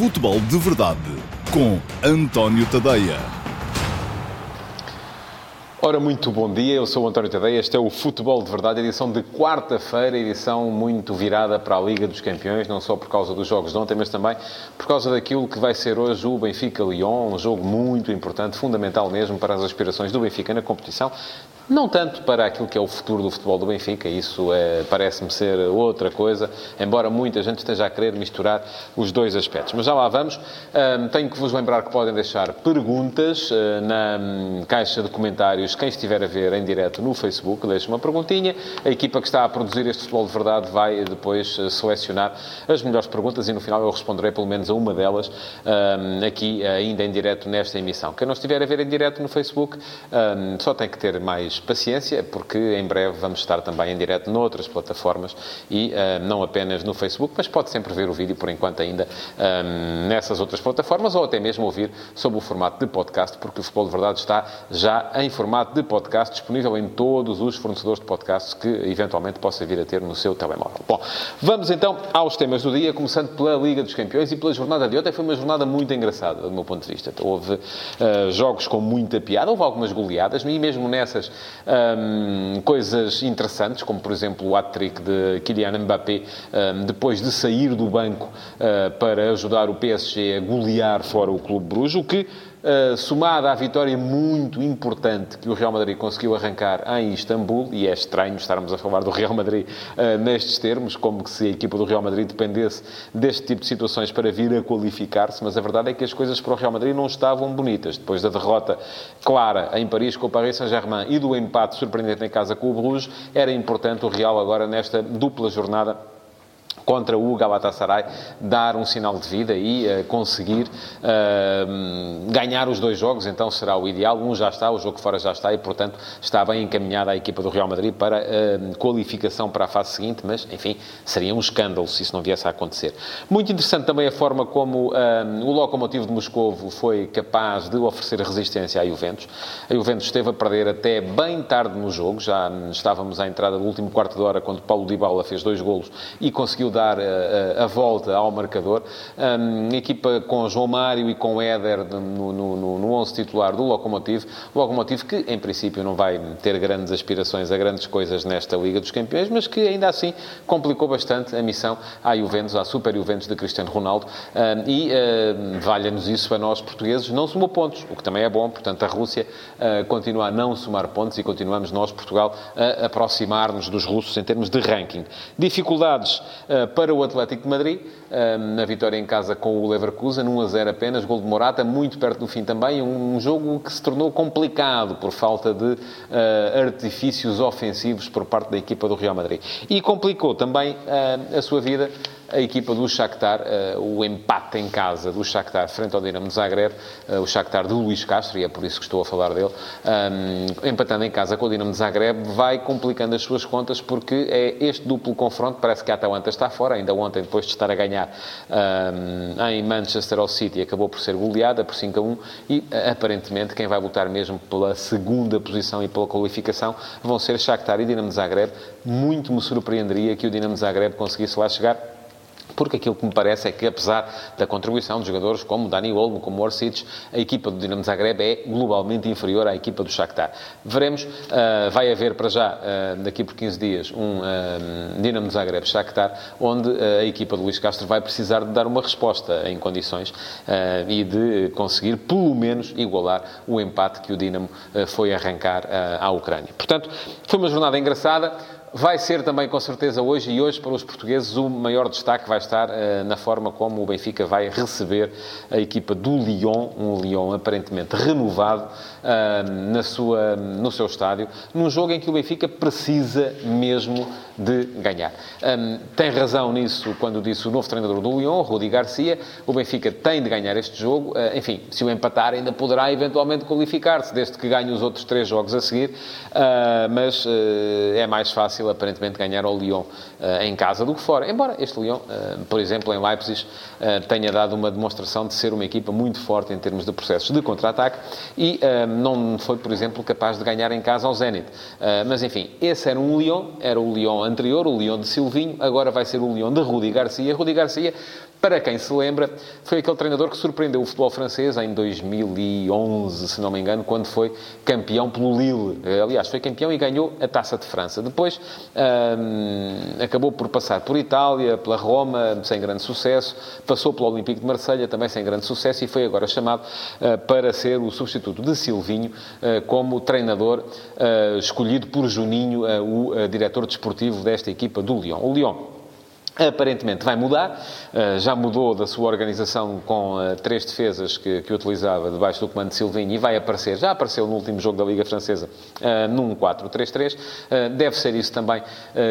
Futebol de Verdade com António Tadeia. Ora, muito bom dia, eu sou o António Tadeia, este é o Futebol de Verdade, edição de quarta-feira, edição muito virada para a Liga dos Campeões, não só por causa dos jogos de ontem, mas também por causa daquilo que vai ser hoje o Benfica-Lyon, um jogo muito importante, fundamental mesmo para as aspirações do Benfica na competição, não tanto para aquilo que é o futuro do futebol do Benfica, isso é, parece-me ser outra coisa, embora muita gente esteja a querer misturar os dois aspectos. Mas já lá vamos. Um, tenho que vos lembrar que podem deixar perguntas uh, na um, caixa de comentários. Quem estiver a ver em direto no Facebook, deixe uma perguntinha. A equipa que está a produzir este futebol de verdade vai depois uh, selecionar as melhores perguntas e no final eu responderei pelo menos a uma delas um, aqui ainda em direto nesta emissão. Quem não estiver a ver em direto no Facebook só tem que ter mais paciência, porque em breve vamos estar também em direto noutras plataformas e uh, não apenas no Facebook, mas pode sempre ver o vídeo, por enquanto, ainda ehm, nessas outras plataformas ou até mesmo ouvir sob o formato de podcast, porque o Futebol de Verdade está já em formato de podcast, disponível em todos os fornecedores de podcasts que eventualmente possa vir a ter no seu telemóvel. Bom, vamos então aos temas do dia, começando pela Liga dos Campeões e pela jornada de ontem. Foi uma jornada muito engraçada, do meu ponto de vista. Houve uh, jogos com muita piada, houve algumas goleadas, e mesmo nessas um, coisas interessantes, como por exemplo o hat-trick de Kylian Mbappé, um, depois de sair do banco uh, para ajudar o PSG a golear fora o Clube Bruges, o que Uh, somada à vitória muito importante que o Real Madrid conseguiu arrancar em Istambul, e é estranho estarmos a falar do Real Madrid uh, nestes termos, como se a equipa do Real Madrid dependesse deste tipo de situações para vir a qualificar-se, mas a verdade é que as coisas para o Real Madrid não estavam bonitas. Depois da derrota clara em Paris com o Paris Saint-Germain e do empate surpreendente em casa com o Bruges, era importante o Real agora nesta dupla jornada contra o Galatasaray, dar um sinal de vida e uh, conseguir uh, ganhar os dois jogos, então será o ideal. Um já está, o jogo fora já está e, portanto, está bem encaminhada a equipa do Real Madrid para uh, qualificação para a fase seguinte, mas, enfim, seria um escândalo se isso não viesse a acontecer. Muito interessante também a forma como o Lokomotiv de Moscovo foi capaz de oferecer resistência à Juventus. A Juventus esteve a perder até bem tarde no jogo, já estávamos à entrada do último quarto de hora, quando Paulo Dybala fez dois golos e conseguiu dar dar a, eh, a, a volta ao marcador. Um, equipa com João Mário e com Éder no, no, no 11 titular do Locomotive. Locomotive que, em princípio, não vai ter grandes aspirações a grandes coisas nesta Liga dos Campeões, mas que ainda assim complicou bastante a missão à Juventus, à Super Juventus de Cristiano Ronaldo. Um, e uh, valha-nos isso a nós portugueses, não somou pontos, o que também é bom. Portanto, a Rússia uh, continua a não somar pontos e continuamos nós, Portugal, a aproximar-nos dos russos em termos de ranking. Dificuldades uh, para o Atlético de Madrid, na vitória em casa com o Leverkusen, 1 a 0 apenas, gol de Morata, muito perto do fim também, um jogo que se tornou complicado por falta de ah, artifícios ofensivos por parte da equipa do Real Madrid. E complicou também a sua vida a equipa do Shakhtar, uh, o empate em casa do Shakhtar frente ao Dinamo de Zagreb, uh, o Shakhtar do Luís Castro, e é por isso que estou a falar dele, um, empatando em casa com o Dinamo de Zagreb, vai complicando as suas contas, porque é este duplo confronto, parece que a Atalanta está fora, ainda ontem, depois de estar a ganhar um, em Manchester ao City, acabou por ser goleada por 5 a 1, e aparentemente quem vai lutar mesmo pela segunda posição e pela qualificação vão ser Shakhtar e Dinamo de Zagreb. Muito me surpreenderia que o Dinamo de Zagreb conseguisse lá chegar porque aquilo que me parece é que, apesar da contribuição de jogadores como Dani Olmo, como Orsic, a equipa do Dinamo Zagreb é globalmente inferior à equipa do Shakhtar. Veremos, uh, vai haver para já, uh, daqui por 15 dias, um uh, Dinamo Zagreb-Shakhtar, onde a equipa de Luís Castro vai precisar de dar uma resposta em condições e de conseguir, pelo menos, igualar o empate que o Dinamo foi arrancar à Ucrânia. Portanto, foi uma jornada engraçada. Vai ser também, com certeza, hoje e hoje para os portugueses, o maior destaque vai estar uh, na forma como o Benfica vai receber a equipa do Lyon, um Lyon aparentemente renovado uh, na sua, no seu estádio, num jogo em que o Benfica precisa mesmo de ganhar. Um, tem razão nisso quando disse o novo treinador do Lyon, Rudi Garcia. O Benfica tem de ganhar este jogo. Uh, enfim, se o empatar, ainda poderá eventualmente qualificar-se, desde que ganhe os outros três jogos a seguir. Mas é mais fácil, aparentemente, ganhar ao Lyon em casa do que fora. Embora este Lyon, por exemplo, em Leipzig, tenha dado uma demonstração de ser uma equipa muito forte em termos de processos de contra-ataque e não foi, por exemplo, capaz de ganhar em casa ao Zenit. mas, enfim, esse era um Lyon, era o Lyon anterior, o Leão de Silvinho, agora vai ser o Leão de Rudi Garcia. Rudi Garcia para quem se lembra, foi aquele treinador que surpreendeu o futebol francês em 2011, se não me engano, quando foi campeão pelo Lille. Aliás, foi campeão e ganhou a Taça de França. Depois hum, acabou por passar por Itália, pela Roma, sem grande sucesso, passou pelo Olympique de Marselha, também sem grande sucesso, e foi agora chamado uh, para ser o substituto de Silvinho uh, como treinador uh, escolhido por Juninho, o diretor desportivo desta equipa do Lyon. O Lyon aparentemente vai mudar. Eh, já mudou da sua organização com eh, três defesas que, que utilizava debaixo do comando de Silvinho e vai aparecer, já apareceu no último jogo da Liga Francesa, eh, num 4-3-3. Deve ser isso também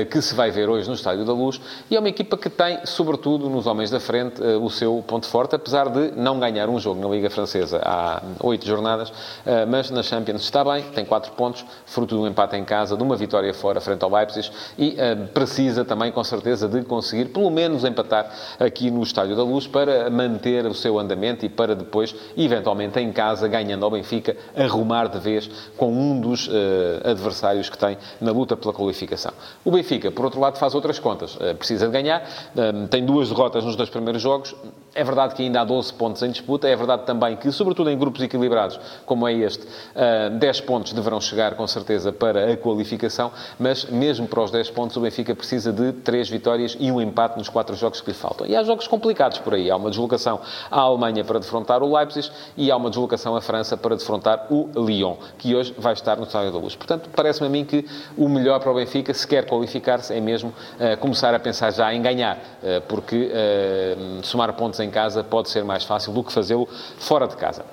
que se vai ver hoje no Estádio da Luz. E é uma equipa que tem, sobretudo nos homens da frente, o seu ponto forte, apesar de não ganhar um jogo na Liga Francesa há oito jornadas, mas na Champions está bem, tem quatro pontos, fruto de um empate em casa, de uma vitória fora frente ao Leipzig e precisa também, com certeza, de conseguir conseguir pelo menos empatar aqui no Estádio da Luz para manter o seu andamento e para depois, eventualmente em casa, ganhando ao Benfica, arrumar de vez com um dos uh, adversários que tem na luta pela qualificação. O Benfica, por outro lado, faz outras contas. Uh, precisa de ganhar, uh, tem duas derrotas nos dois primeiros jogos. É verdade que ainda há 12 pontos em disputa, é verdade também que, sobretudo em grupos equilibrados, como é este, 10 pontos deverão chegar com certeza para a qualificação, mas mesmo para os 10 pontos o Benfica precisa de 3 vitórias e um empate nos quatro jogos que lhe faltam. E há jogos complicados por aí. Há uma deslocação à Alemanha para defrontar o Leipzig e há uma deslocação à França para defrontar o Lyon, que hoje vai estar no Estádio da Luz. Portanto, parece-me a mim que o melhor para o Benfica, se quer qualificar-se, é mesmo uh, começar a pensar já em ganhar, uh, porque somar pontos em casa pode ser mais fácil do que fazê-lo fora de casa.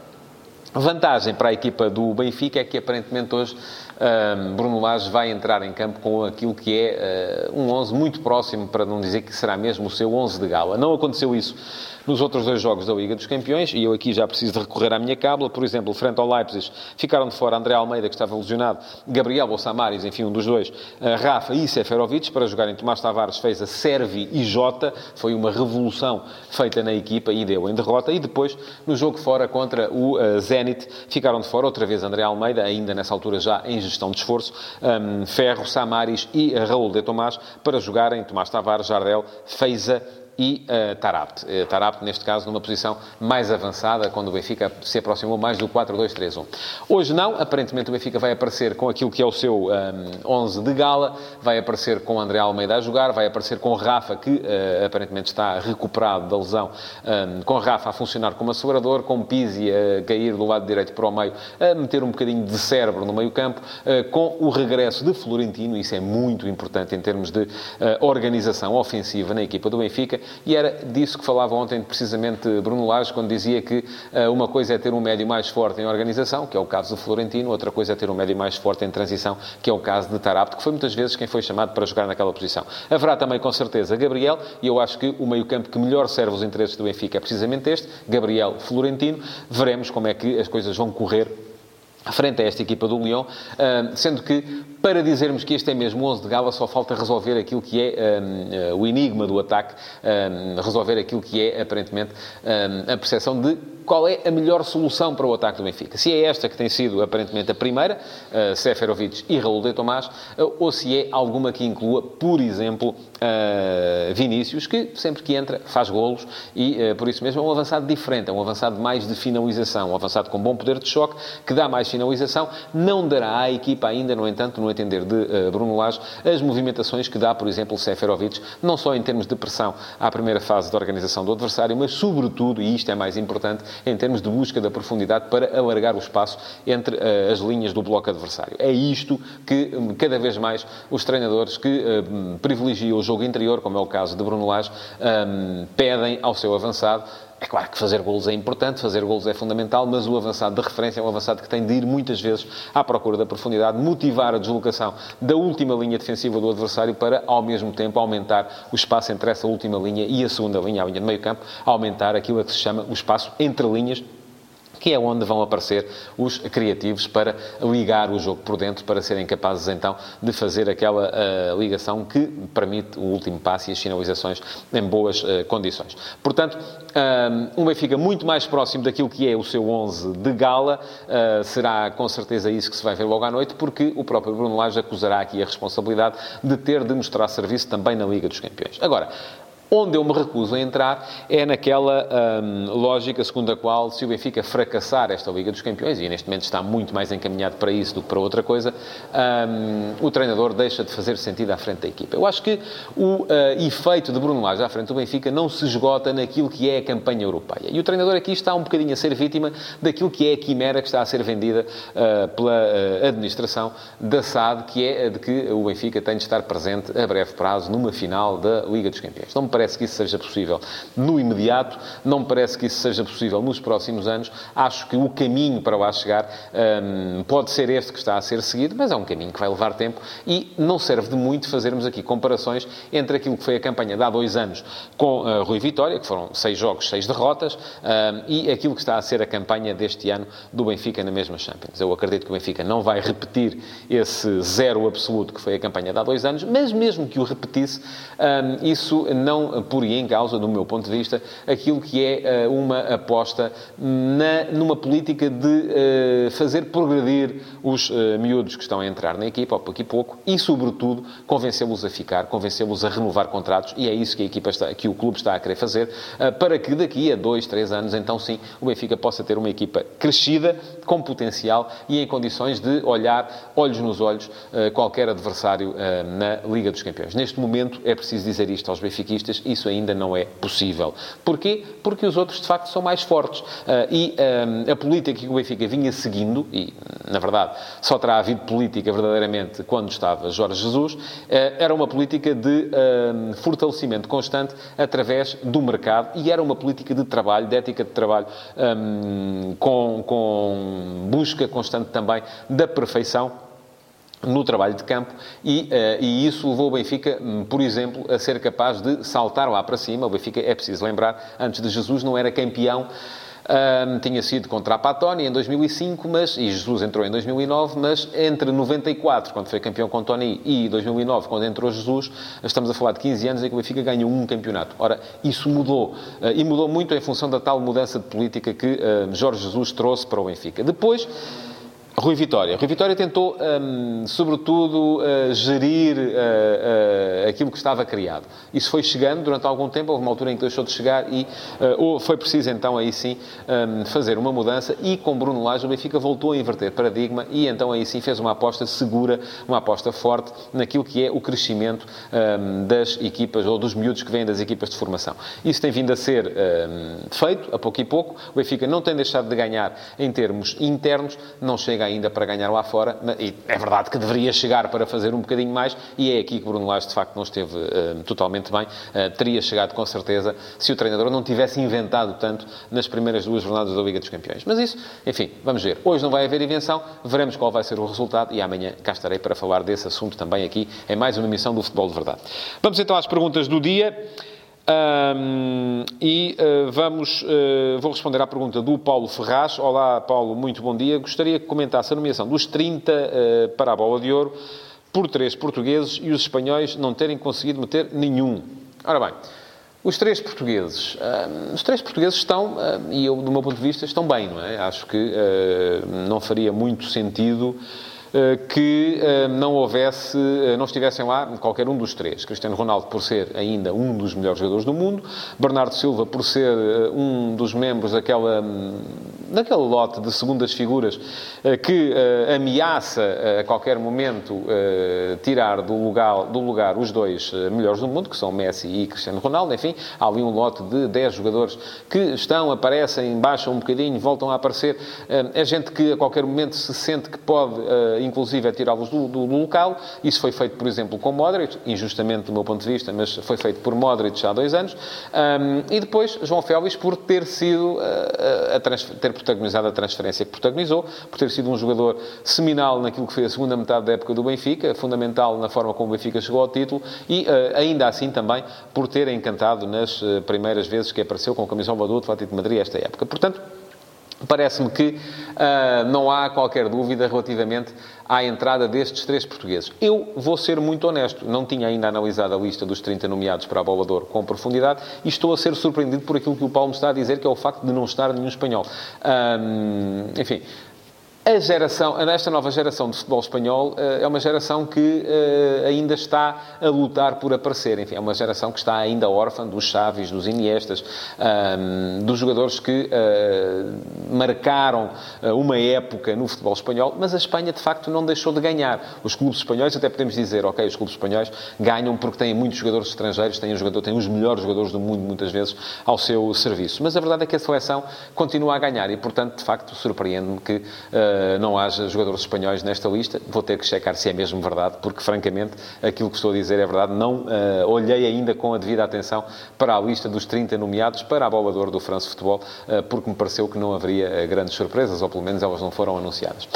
Vantagem para a equipa do Benfica é que aparentemente hoje um, Bruno Lage vai entrar em campo com aquilo que é uh, um 11 muito próximo, para não dizer que será mesmo o seu 11 de gala. Não aconteceu isso nos outros dois jogos da Liga dos Campeões, e eu aqui já preciso de recorrer à minha cábula, por exemplo, frente ao Leipzig, ficaram de fora André Almeida, que estava lesionado, Gabriel ou Samaris, enfim, um dos dois, uh, Rafa e Seferovic, para jogarem Tomás Tavares, fez a Servi e Jota, foi uma revolução feita na equipa e deu em derrota, e depois, no jogo fora contra o uh, Zenit, ficaram de fora. Outra vez André Almeida, ainda nessa altura já em gestão de esforço, um, Ferro, Samaris e Raul de Tomás, para jogarem. Tomás Tavares, Jardel, Feiza e uh, Tarabt. Uh, Tarabt, neste caso, numa posição mais avançada, quando o Benfica se aproximou mais do 4-2-3-1. Hoje não, aparentemente o Benfica vai aparecer com aquilo que é o seu um, ehm, 11 de gala, vai aparecer com André Almeida a jogar, vai aparecer com Rafa, que uh, aparentemente está recuperado da lesão, um, ehm, com Rafa a funcionar como assegurador, com Pizzi a cair do lado direito para o meio, a meter um bocadinho de cérebro no meio campo, com o regresso de Florentino, isso é muito importante em termos de organização ofensiva na equipa do Benfica, e era disso que falava ontem precisamente Bruno Lage, quando dizia que uh, uma coisa é ter um médio mais forte em organização, que é o caso do Florentino, outra coisa é ter um médio mais forte em transição, que é o caso de Tarapte, que foi muitas vezes quem foi chamado para jogar naquela posição. Haverá também, com certeza, Gabriel, e eu acho que o meio-campo que melhor serve os interesses do Benfica é precisamente este, Gabriel Florentino. Veremos como é que as coisas vão correr frente a esta equipa do Lyon, sendo que, para dizermos que este é mesmo 11 de gala, só falta resolver aquilo que é um, uh, o enigma do ataque, um, resolver aquilo que é, aparentemente, um, a percepção de qual é a melhor solução para o ataque do Benfica. Se é esta que tem sido, aparentemente, a primeira, uh, Seferovic e Raul de Tomás, uh, ou se é alguma que inclua, por exemplo, uh, Vinícius, que sempre que entra faz golos e, uh, por isso mesmo, é um avançado diferente, é um avançado mais de finalização, um avançado com bom poder de choque, que dá mais finalização, não dará à equipa ainda, no entanto, no entender de Bruno Lage, as movimentações que dá, por exemplo, Seferovic, não só em termos de pressão à primeira fase de organização do adversário, mas, sobretudo, e isto é mais importante, em termos de busca da profundidade para alargar o espaço entre uh, as linhas do bloco adversário. É isto que, um, cada vez mais, os treinadores que uh, privilegiam o jogo interior, como é o caso de Bruno Lage, um, pedem ao seu avançado é claro que fazer golos é importante, fazer golos é fundamental, mas o avançado de referência é um avançado que tem de ir muitas vezes à procura da profundidade, motivar a deslocação da última linha defensiva do adversário para, ao mesmo tempo, aumentar o espaço entre essa última linha e a segunda linha, a linha de meio campo, aumentar aquilo a que se chama o espaço entre linhas que é onde vão aparecer os criativos para ligar o jogo por dentro, para serem capazes então de fazer aquela uh, ligação que permite o último passe e as finalizações em boas uh, condições. Portanto, um, um Benfica muito mais próximo daquilo que é o seu 11 de gala, uh, será com certeza isso que se vai ver logo à noite, porque o próprio Bruno Lage acusará aqui a responsabilidade de ter de mostrar serviço também na Liga dos Campeões. Agora, Onde eu me recuso a entrar é naquela hum, lógica segundo a qual, se o Benfica fracassar esta Liga dos Campeões, e neste momento está muito mais encaminhado para isso do que para outra coisa, hum, o treinador deixa de fazer sentido à frente da equipa. Eu acho que o uh, efeito de Bruno Lage à frente do Benfica não se esgota naquilo que é a campanha europeia. E o treinador aqui está um bocadinho a ser vítima daquilo que é a quimera que está a ser vendida uh, pela uh, administração da SAD, que é de que o Benfica tem de estar presente a breve prazo numa final da Liga dos Campeões. Não parece que isso seja possível no imediato, não me parece que isso seja possível nos próximos anos. Acho que o caminho para lá chegar um, pode ser este que está a ser seguido, mas é um caminho que vai levar tempo e não serve de muito fazermos aqui comparações entre aquilo que foi a campanha de há dois anos com uh, Rui Vitória, que foram seis jogos, seis derrotas, um, e aquilo que está a ser a campanha deste ano do Benfica na mesma Champions. Eu acredito que o Benfica não vai repetir esse zero absoluto que foi a campanha de há dois anos, mas mesmo que o repetisse, um, isso não poria em causa, do meu ponto de vista, aquilo que é eh, uma aposta na, numa política de eh, fazer progredir os eh, miúdos que estão a entrar na equipa, pouco e pouco, e, sobretudo, convencê-los a ficar, convencê-los a renovar contratos, e é isso que a equipa está, que o clube está a querer fazer, para que daqui a dois, três anos, então sim, o Benfica possa ter uma equipa crescida, com potencial e em condições de olhar olhos nos olhos qualquer adversário na Liga dos Campeões. Neste momento, é preciso dizer isto aos benfiquistas, isso ainda não é possível. Porquê? Porque os outros, de facto, são mais fortes. Uh, e um, a política que o Benfica vinha seguindo, e, na verdade, só terá havido política verdadeiramente quando estava Jorge Jesus, uh, era uma política de fortalecimento constante através do mercado e era uma política de trabalho, de ética de trabalho, um, com, com busca constante também da perfeição no trabalho de campo e, uh, e, isso levou o Benfica, hum, por exemplo, a ser capaz de saltar lá para cima. O Benfica, é preciso lembrar, antes de Jesus não era campeão, um, tinha sido contra a Patoni em 2005, mas, e Jesus entrou em 2009, mas entre 94, quando foi campeão com Tony, e 2009, quando entrou Jesus, estamos a falar de 15 anos em que o Benfica ganhou um campeonato. Ora, isso mudou, uh, e mudou muito em função da tal mudança de política que uh, Jorge Jesus trouxe para o Benfica. Depois, Rui Vitória. Rui Vitória tentou, um, sobretudo, uh, gerir uh, uh, aquilo que estava criado. Isso foi chegando durante algum tempo, houve uma altura em que deixou de chegar e foi preciso, então, aí sim, um, fazer uma mudança e com Bruno Lage o Benfica voltou a inverter paradigma e então aí sim fez uma aposta segura, uma aposta forte naquilo que é o crescimento um, das equipas ou dos miúdos que vêm das equipas de formação. Isso tem vindo a ser feito, a pouco e pouco. O Benfica não tem deixado de ganhar em termos internos, não chega ainda para ganhar lá fora, e é verdade que deveria chegar para fazer um bocadinho mais, e é aqui que Bruno Lage, de facto, não esteve uh, totalmente bem. Uh, teria chegado, com certeza, se o treinador não tivesse inventado tanto nas primeiras duas jornadas da Liga dos Campeões. Mas isso, enfim, vamos ver. Hoje não vai haver invenção, veremos qual vai ser o resultado, e amanhã cá estarei para falar desse assunto também aqui, em mais uma emissão do Futebol de Verdade. Vamos então às perguntas do dia. Um, e uh, vamos, uh, vou responder à pergunta do Paulo Ferraz. Olá, Paulo, muito bom dia. Gostaria que comentasse a nomeação dos 30 uh, para a bola de ouro por três portugueses e os espanhóis não terem conseguido meter nenhum. Ora bem, os três portugueses, os três portugueses estão, e eu, do meu ponto de vista, estão bem, não é? Acho que não faria muito sentido eh, que eh, não houvesse, eh, não estivessem lá qualquer um dos três. Cristiano Ronaldo, por ser ainda um dos melhores jogadores do mundo, Bernardo Silva, por ser um dos membros daquela, hum, daquele lote de segundas figuras que ameaça a qualquer momento tirar do lugar, do lugar os dois melhores do mundo, que são Messi e Cristiano Ronaldo. Enfim, há ali um lote de 10 jogadores que estão, aparecem, baixam um bocadinho, voltam a aparecer. É gente que a qualquer momento se sente que pode inclusive, a tirá-los do, do, do, local. Isso foi feito, por exemplo, com Modric, injustamente do meu ponto de vista, mas foi feito por Modric há dois anos. Um, e depois, João Félix, por ter sido, a, a ter protagonizado a transferência que protagonizou, por ter sido um jogador seminal naquilo que foi a segunda metade da época do Benfica, fundamental na forma como o Benfica chegou ao título e, uh, ainda assim, também por ter encantado nas primeiras vezes que apareceu com a camisola do Atlético de Madrid esta época. Portanto, Parece-me que uh, não há qualquer dúvida relativamente à entrada destes três portugueses. Eu vou ser muito honesto, não tinha ainda analisado a lista dos 30 nomeados para a Bola de Ouro com profundidade e estou a ser surpreendido por aquilo que o Paulo me está a dizer, que é o facto de não estar nenhum espanhol. Um, enfim, A geração, esta nova geração de futebol espanhol eh, é uma geração que eh, ainda está a lutar por aparecer. Enfim, é uma geração que está ainda órfã dos Chaves, dos Iniestas, dos jogadores que eh, marcaram uma época no futebol espanhol, mas a Espanha, de facto, não deixou de ganhar. Os clubes espanhóis, até podemos dizer, ok, os clubes espanhóis ganham porque têm muitos jogadores estrangeiros, têm, um jogador, têm os melhores jogadores do mundo, muitas vezes, ao seu serviço. Mas a verdade é que a seleção continua a ganhar e, portanto, de facto, surpreende-me que eh, não haja jogadores espanhóis nesta lista. Vou ter que checar se é mesmo verdade, porque, francamente, aquilo que estou a dizer é verdade. Não uh, olhei ainda com a devida atenção para a lista dos 30 nomeados para a bola do France Futebol, uh, porque me pareceu que não haveria grandes surpresas, ou pelo menos elas não foram anunciadas.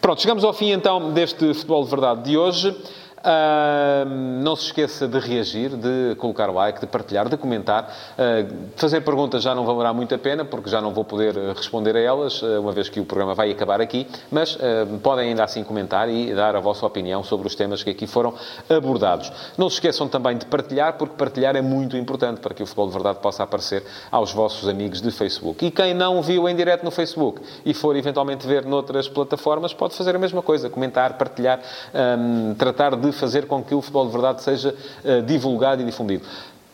Pronto, chegamos ao fim então deste Futebol de Verdade de hoje. Uh, não se esqueça de reagir, de colocar like, de partilhar, de comentar. Uh, fazer perguntas já não valerá muito a pena, porque já não vou poder ah, responder a elas, uh, uma vez que o programa vai acabar aqui. Mas podem ainda assim comentar e dar a vossa opinião sobre os temas que aqui foram abordados. Não se esqueçam também de partilhar, porque partilhar é muito importante para que o Futebol de Verdade possa aparecer aos vossos amigos de Facebook. E quem não viu em direto no Facebook e for eventualmente ver noutras plataformas, pode fazer a mesma coisa, comentar, partilhar, um, tratar de fazer com que o futebol de verdade seja uh, divulgado e difundido.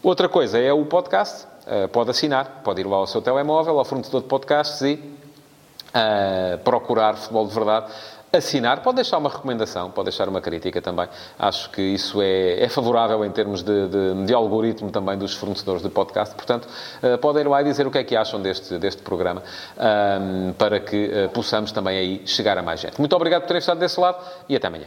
Outra coisa é o podcast. Uh, pode assinar, pode ir lá ao seu telemóvel, ao fornecedor de podcasts e uh, procurar futebol de verdade assinar, pode deixar uma recomendação, pode deixar uma crítica também. Acho que isso é, é favorável em termos de, de, de, algoritmo também dos fornecedores de podcast. Portanto, uh, podem ir lá e dizer o que é que acham deste, deste programa um, para que uh, possamos também aí chegar a mais gente. Muito obrigado por terem estado desse lado e até amanhã.